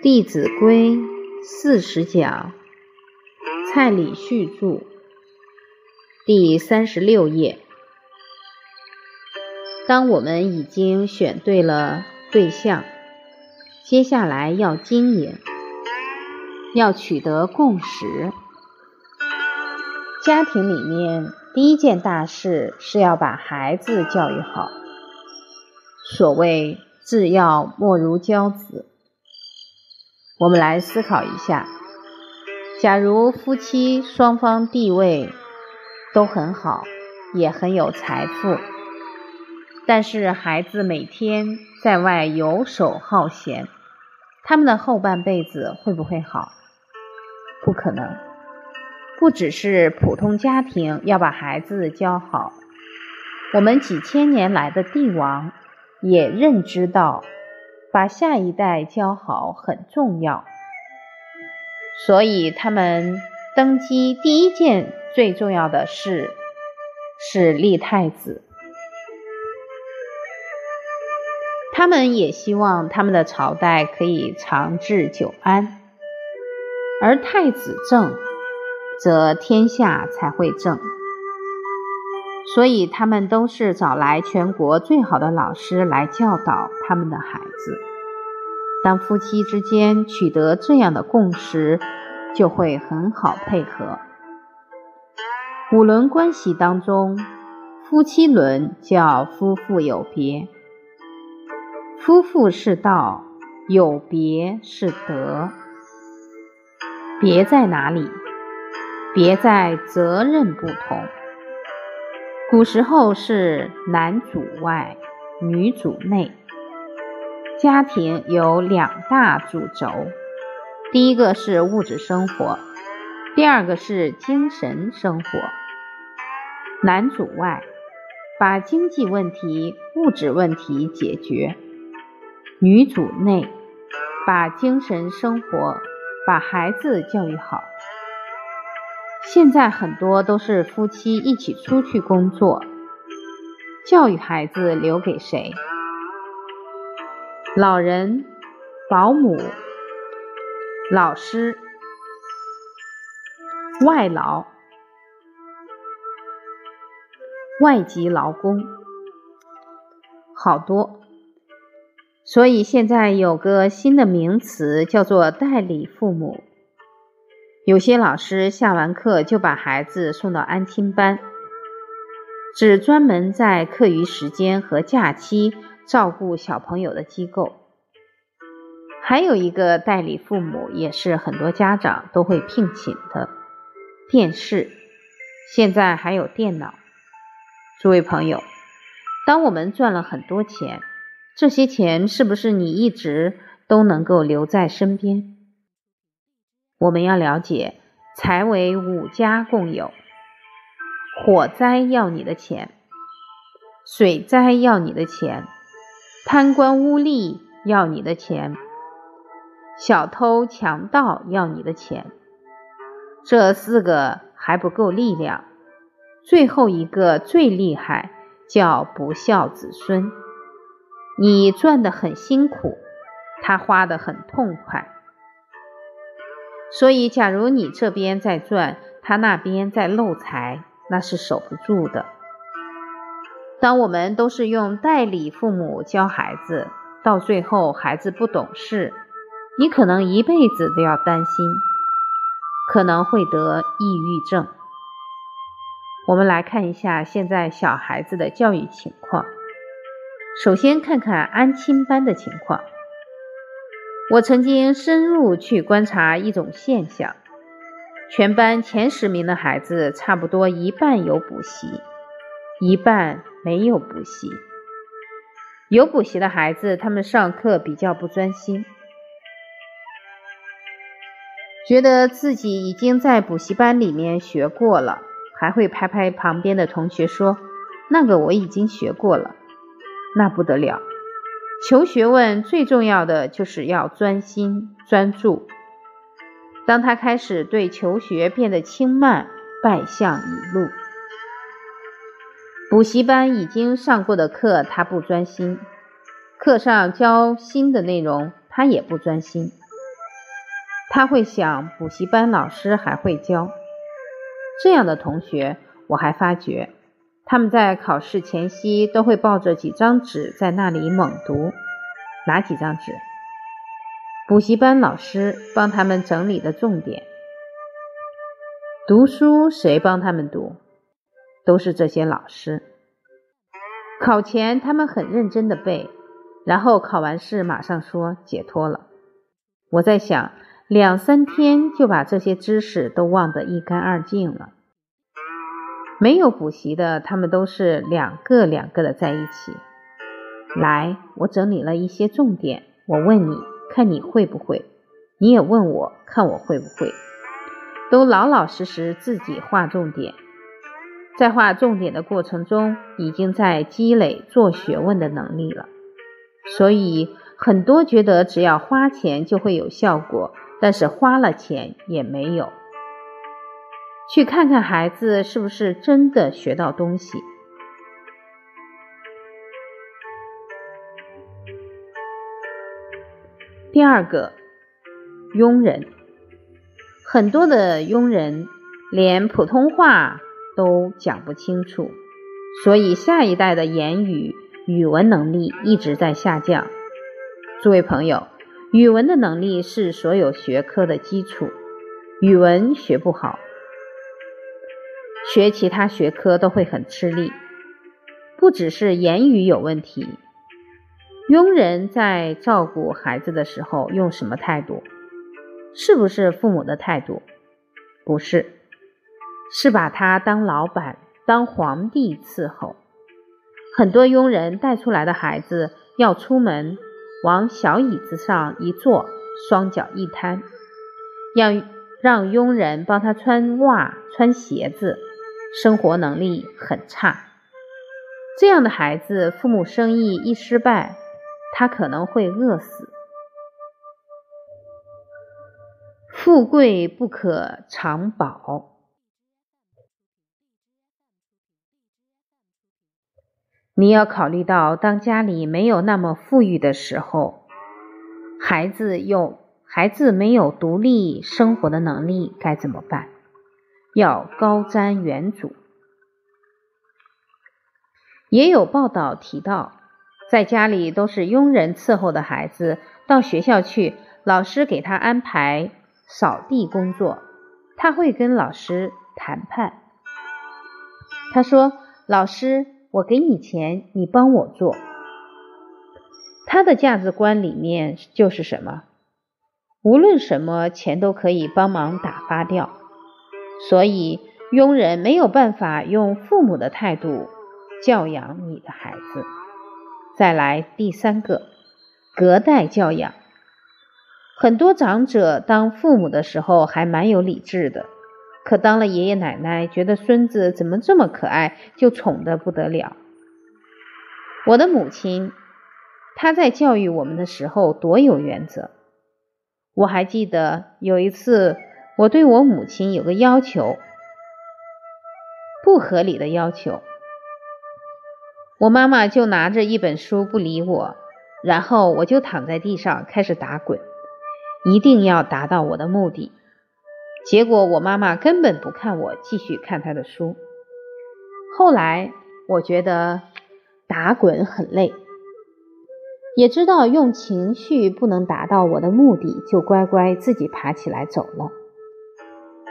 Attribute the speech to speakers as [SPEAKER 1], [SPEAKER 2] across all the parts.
[SPEAKER 1] 《弟子规》四十讲，蔡礼旭著，第三十六页。当我们已经选对了对象，接下来要经营，要取得共识。家庭里面第一件大事是要把孩子教育好。所谓“至要莫如教子”。我们来思考一下：假如夫妻双方地位都很好，也很有财富，但是孩子每天在外游手好闲，他们的后半辈子会不会好？不可能。不只是普通家庭要把孩子教好，我们几千年来的帝王也认知到。把下一代教好很重要，所以他们登基第一件最重要的事是立太子。他们也希望他们的朝代可以长治久安，而太子正，则天下才会正。所以他们都是找来全国最好的老师来教导他们的孩子。当夫妻之间取得这样的共识，就会很好配合。五伦关系当中，夫妻伦叫夫妇有别，夫妇是道，有别是德。别在哪里？别在责任不同。古时候是男主外，女主内，家庭有两大主轴，第一个是物质生活，第二个是精神生活。男主外，把经济问题、物质问题解决；女主内，把精神生活、把孩子教育好。现在很多都是夫妻一起出去工作，教育孩子留给谁？老人、保姆、老师、外劳、外籍劳工，好多。所以现在有个新的名词叫做代理父母。有些老师下完课就把孩子送到安亲班，只专门在课余时间和假期照顾小朋友的机构。还有一个代理父母，也是很多家长都会聘请的电视。现在还有电脑。诸位朋友，当我们赚了很多钱，这些钱是不是你一直都能够留在身边？我们要了解，财为五家共有。火灾要你的钱，水灾要你的钱，贪官污吏要你的钱，小偷强盗要你的钱。这四个还不够力量，最后一个最厉害，叫不孝子孙。你赚的很辛苦，他花的很痛快。所以，假如你这边在赚，他那边在漏财，那是守不住的。当我们都是用代理父母教孩子，到最后孩子不懂事，你可能一辈子都要担心，可能会得抑郁症。我们来看一下现在小孩子的教育情况。首先看看安亲班的情况。我曾经深入去观察一种现象：全班前十名的孩子，差不多一半有补习，一半没有补习。有补习的孩子，他们上课比较不专心，觉得自己已经在补习班里面学过了，还会拍拍旁边的同学说：“那个我已经学过了。”那不得了。求学问最重要的就是要专心专注。当他开始对求学变得轻慢，败相已露。补习班已经上过的课，他不专心；课上教新的内容，他也不专心。他会想补习班老师还会教。这样的同学，我还发觉他们在考试前夕都会抱着几张纸在那里猛读。哪几张纸？补习班老师帮他们整理的重点。读书谁帮他们读？都是这些老师。考前他们很认真的背，然后考完试马上说解脱了。我在想，两三天就把这些知识都忘得一干二净了。没有补习的，他们都是两个两个的在一起。来，我整理了一些重点，我问你。看你会不会，你也问我看我会不会，都老老实实自己画重点，在画重点的过程中，已经在积累做学问的能力了。所以很多觉得只要花钱就会有效果，但是花了钱也没有。去看看孩子是不是真的学到东西。第二个，庸人，很多的庸人连普通话都讲不清楚，所以下一代的言语语文能力一直在下降。诸位朋友，语文的能力是所有学科的基础，语文学不好，学其他学科都会很吃力，不只是言语有问题。庸人在照顾孩子的时候用什么态度？是不是父母的态度？不是，是把他当老板、当皇帝伺候。很多佣人带出来的孩子要出门，往小椅子上一坐，双脚一摊，要让佣人帮他穿袜、穿鞋子，生活能力很差。这样的孩子，父母生意一失败。他可能会饿死。富贵不可长保。你要考虑到，当家里没有那么富裕的时候，孩子有孩子没有独立生活的能力，该怎么办？要高瞻远瞩。也有报道提到。在家里都是佣人伺候的孩子，到学校去，老师给他安排扫地工作，他会跟老师谈判。他说：“老师，我给你钱，你帮我做。”他的价值观里面就是什么？无论什么钱都可以帮忙打发掉。所以佣人没有办法用父母的态度教养你的孩子。再来第三个，隔代教养。很多长者当父母的时候还蛮有理智的，可当了爷爷奶奶，觉得孙子怎么这么可爱，就宠得不得了。我的母亲，她在教育我们的时候多有原则。我还记得有一次，我对我母亲有个要求，不合理的要求。我妈妈就拿着一本书不理我，然后我就躺在地上开始打滚，一定要达到我的目的。结果我妈妈根本不看我，继续看她的书。后来我觉得打滚很累，也知道用情绪不能达到我的目的，就乖乖自己爬起来走了。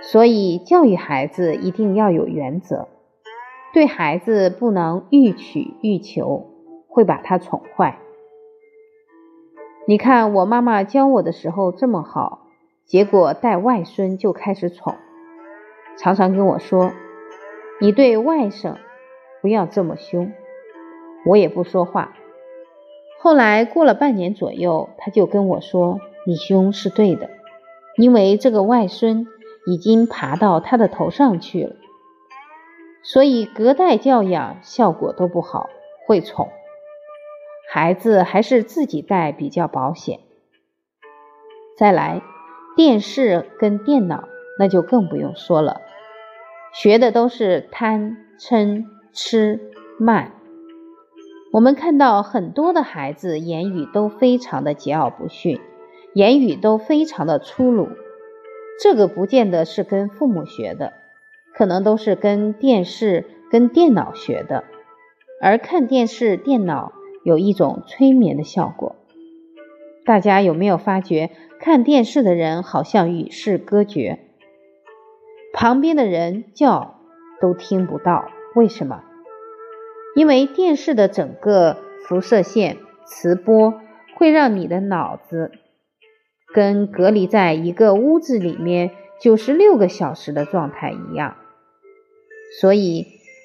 [SPEAKER 1] 所以教育孩子一定要有原则。对孩子不能欲取欲求，会把他宠坏。你看我妈妈教我的时候这么好，结果带外孙就开始宠，常常跟我说：“你对外甥不要这么凶。”我也不说话。后来过了半年左右，他就跟我说：“你凶是对的，因为这个外孙已经爬到他的头上去了。”所以隔代教养效果都不好，会宠孩子还是自己带比较保险。再来，电视跟电脑那就更不用说了，学的都是贪嗔痴慢。我们看到很多的孩子言语都非常的桀骜不驯，言语都非常的粗鲁。这个不见得是跟父母学的，可能都是跟电视、跟电脑学的。而看电视、电脑有一种催眠的效果。大家有没有发觉，看电视的人好像与世隔绝，旁边的人叫都听不到？为什么？因为电视的整个辐射线、磁波会让你的脑子跟隔离在一个屋子里面九十六个小时的状态一样，所以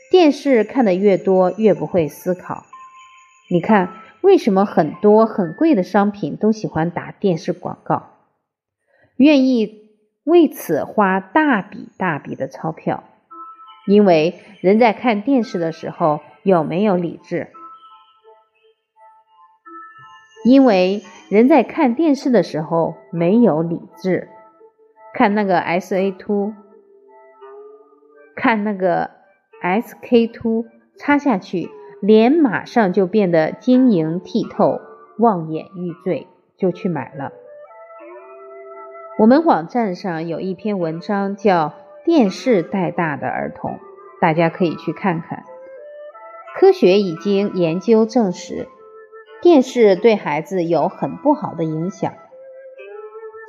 [SPEAKER 1] 电视看的越多，越不会思考。你看。为什么很多很贵的商品都喜欢打电视广告，愿意为此花大笔大笔的钞票？因为人在看电视的时候有没有理智？因为人在看电视的时候没有理智，看那个 S A two，看那个 S K two，插下去。脸马上就变得晶莹剔透、望眼欲坠，就去买了。我们网站上有一篇文章叫《电视带大的儿童》，大家可以去看看。科学已经研究证实，电视对孩子有很不好的影响。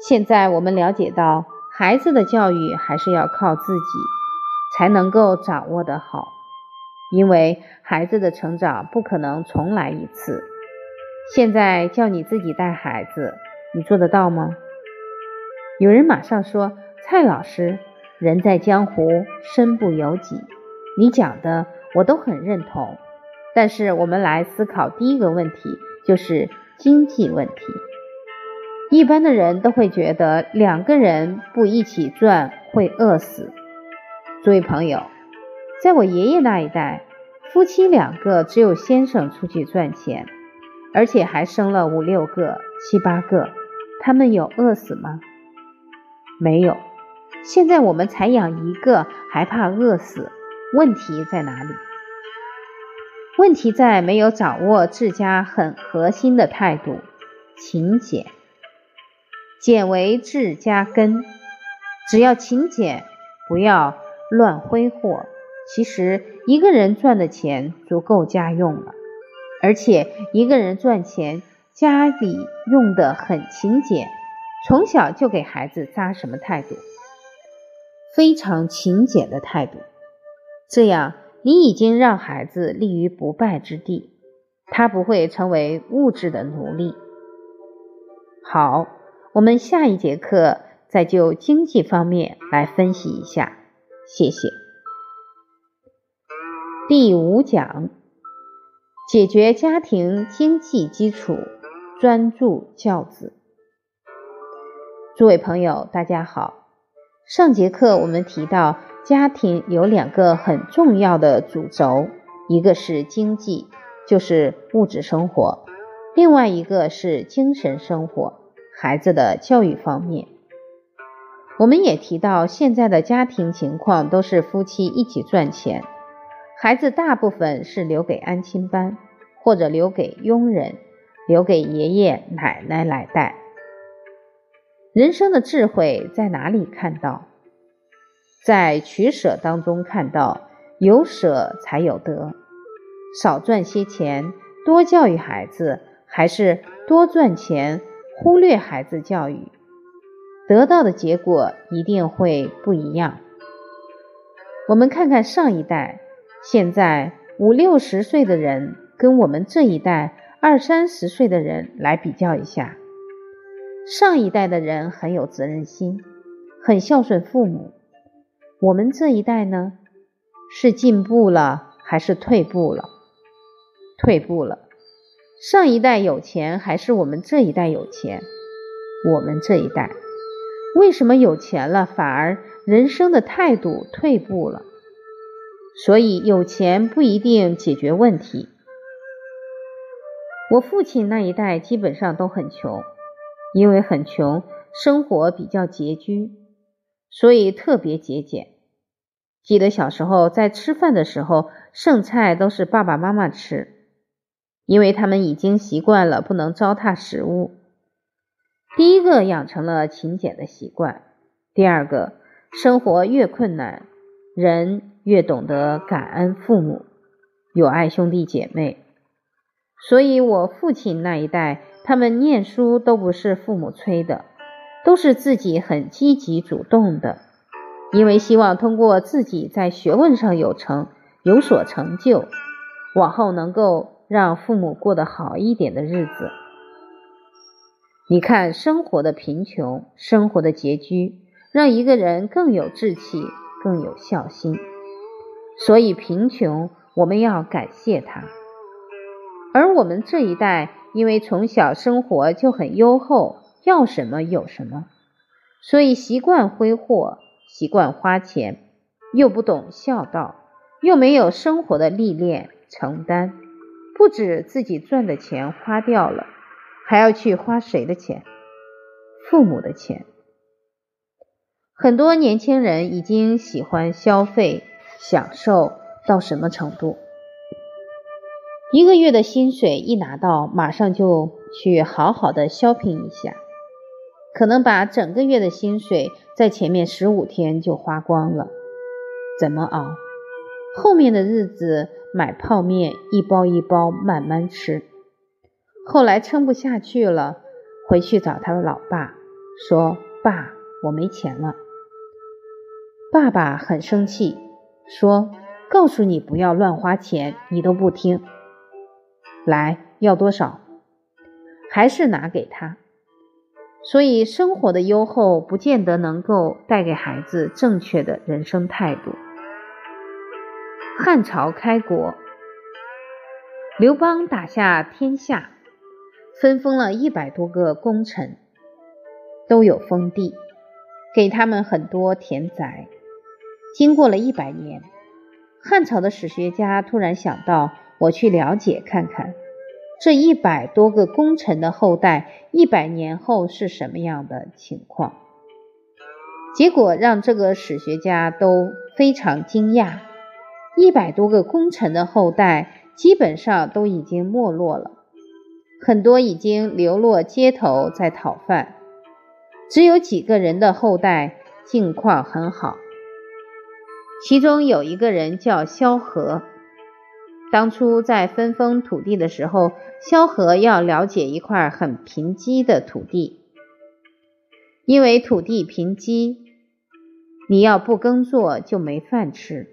[SPEAKER 1] 现在我们了解到，孩子的教育还是要靠自己才能够掌握得好。因为孩子的成长不可能重来一次。现在叫你自己带孩子，你做得到吗？有人马上说：“蔡老师，人在江湖，身不由己。”你讲的我都很认同。但是我们来思考第一个问题，就是经济问题。一般的人都会觉得两个人不一起赚会饿死。诸位朋友。在我爷爷那一代，夫妻两个只有先生出去赚钱，而且还生了五六个、七八个，他们有饿死吗？没有。现在我们才养一个，还怕饿死？问题在哪里？问题在没有掌握治家很核心的态度——勤俭。俭为治家根，只要勤俭，不要乱挥霍。其实一个人赚的钱足够家用了，而且一个人赚钱，家里用的很勤俭，从小就给孩子扎什么态度？非常勤俭的态度。这样，你已经让孩子立于不败之地，他不会成为物质的奴隶。好，我们下一节课再就经济方面来分析一下。谢谢。第五讲，解决家庭经济基础，专注教子。诸位朋友，大家好。上节课我们提到，家庭有两个很重要的主轴，一个是经济，就是物质生活；另外一个是精神生活，孩子的教育方面。我们也提到，现在的家庭情况都是夫妻一起赚钱。孩子大部分是留给安亲班，或者留给佣人，留给爷爷奶奶来带。人生的智慧在哪里看到？在取舍当中看到，有舍才有得。少赚些钱，多教育孩子，还是多赚钱，忽略孩子教育，得到的结果一定会不一样。我们看看上一代。现在五六十岁的人跟我们这一代二三十岁的人来比较一下，上一代的人很有责任心，很孝顺父母。我们这一代呢，是进步了还是退步了？退步了。上一代有钱还是我们这一代有钱？我们这一代为什么有钱了，反而人生的态度退步了？所以有钱不一定解决问题。我父亲那一代基本上都很穷，因为很穷，生活比较拮据，所以特别节俭。记得小时候在吃饭的时候，剩菜都是爸爸妈妈吃，因为他们已经习惯了不能糟蹋食物。第一个养成了勤俭的习惯，第二个，生活越困难，人越懂得感恩父母，有爱兄弟姐妹。所以，我父亲那一代，他们念书都不是父母催的，都是自己很积极主动的，因为希望通过自己在学问上有成，有所成就，往后能够让父母过得好一点的日子。你看，生活的贫穷，生活的拮据，让一个人更有志气，更有孝心。所以，贫穷我们要感谢他。而我们这一代，因为从小生活就很优厚，要什么有什么，所以习惯挥霍，习惯花钱，又不懂孝道，又没有生活的历练承担，不止自己赚的钱花掉了，还要去花谁的钱？父母的钱。很多年轻人已经喜欢消费、享受到什么程度？一个月的薪水一拿到，马上就去好好的 shopping 一下，可能把整个月的薪水在前面十五天就花光了。怎么熬？后面的日子买泡面一包一包慢慢吃。后来撑不下去了，回去找他的老爸说：“爸，我没钱了。”爸爸很生气，说：“告诉你不要乱花钱，你都不听。”来要多少，还是拿给他。所以生活的优厚不见得能够带给孩子正确的人生态度。汉朝开国，刘邦打下天下，分封了一百多个功臣，都有封地，给他们很多田宅。经过了一百年，汉朝的史学家突然想到。我去了解看看，这一百多个功臣的后代，一百年后是什么样的情况？结果让这个史学家都非常惊讶：一百多个功臣的后代，基本上都已经没落了，很多已经流落街头在讨饭，只有几个人的后代境况很好。其中有一个人叫萧何。当初在分封土地的时候，萧何要了解一块很贫瘠的土地，因为土地贫瘠，你要不耕作就没饭吃。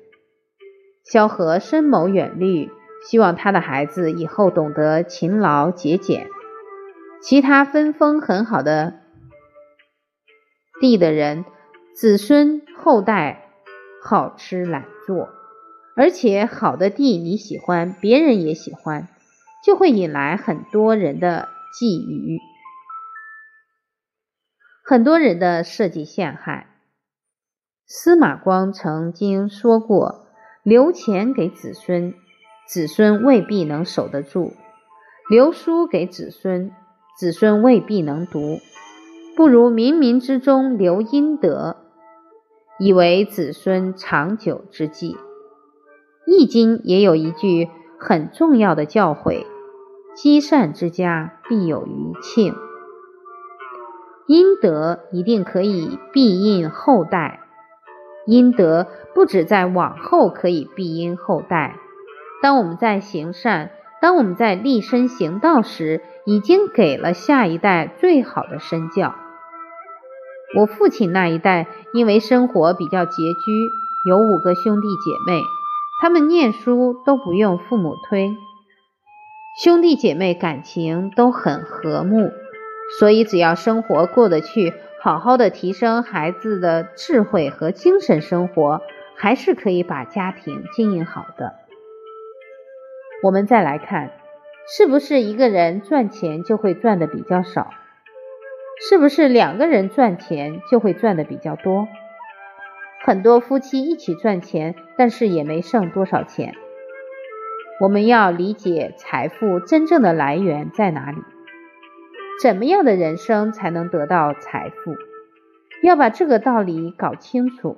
[SPEAKER 1] 萧何深谋远虑，希望他的孩子以后懂得勤劳节俭。其他分封很好的地的人，子孙后代好吃懒做。而且好的地你喜欢，别人也喜欢，就会引来很多人的觊觎，很多人的设计陷害。司马光曾经说过：“留钱给子孙，子孙未必能守得住；留书给子孙，子孙未必能读。不如冥冥之中留阴德，以为子孙长久之计。”易经也有一句很重要的教诲：“积善之家必有余庆。”阴德一定可以庇荫后代，阴德不止在往后可以庇荫后代。当我们在行善，当我们在立身行道时，已经给了下一代最好的身教。我父亲那一代，因为生活比较拮据，有五个兄弟姐妹。他们念书都不用父母推，兄弟姐妹感情都很和睦，所以只要生活过得去，好好的提升孩子的智慧和精神生活，还是可以把家庭经营好的。我们再来看，是不是一个人赚钱就会赚的比较少？是不是两个人赚钱就会赚的比较多？很多夫妻一起赚钱，但是也没剩多少钱。我们要理解财富真正的来源在哪里，怎么样的人生才能得到财富？要把这个道理搞清楚，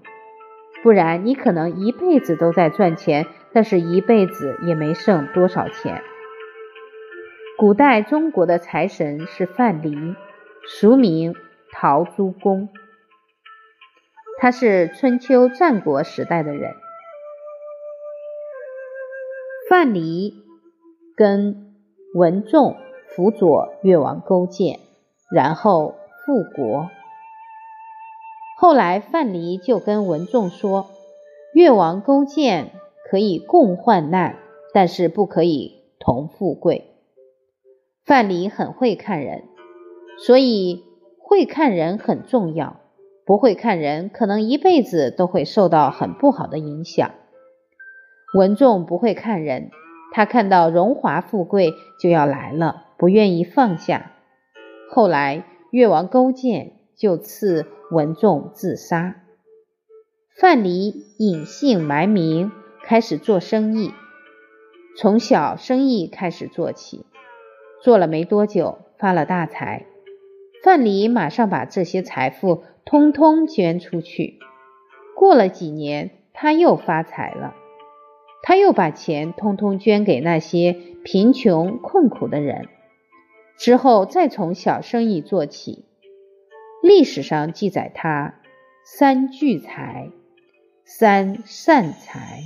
[SPEAKER 1] 不然你可能一辈子都在赚钱，但是一辈子也没剩多少钱。古代中国的财神是范蠡，俗名陶朱公。他是春秋战国时代的人。范蠡跟文仲辅佐越王勾践，然后复国。后来范蠡就跟文仲说：“越王勾践可以共患难，但是不可以同富贵。”范蠡很会看人，所以会看人很重要。不会看人，可能一辈子都会受到很不好的影响。文仲不会看人，他看到荣华富贵就要来了，不愿意放下。后来越王勾践就赐文仲自杀。范蠡隐姓埋名，开始做生意。从小生意开始做起，做了没多久，发了大财。范蠡马上把这些财富通通捐出去。过了几年，他又发财了，他又把钱通通捐给那些贫穷困苦的人。之后再从小生意做起。历史上记载他三聚财，三善财。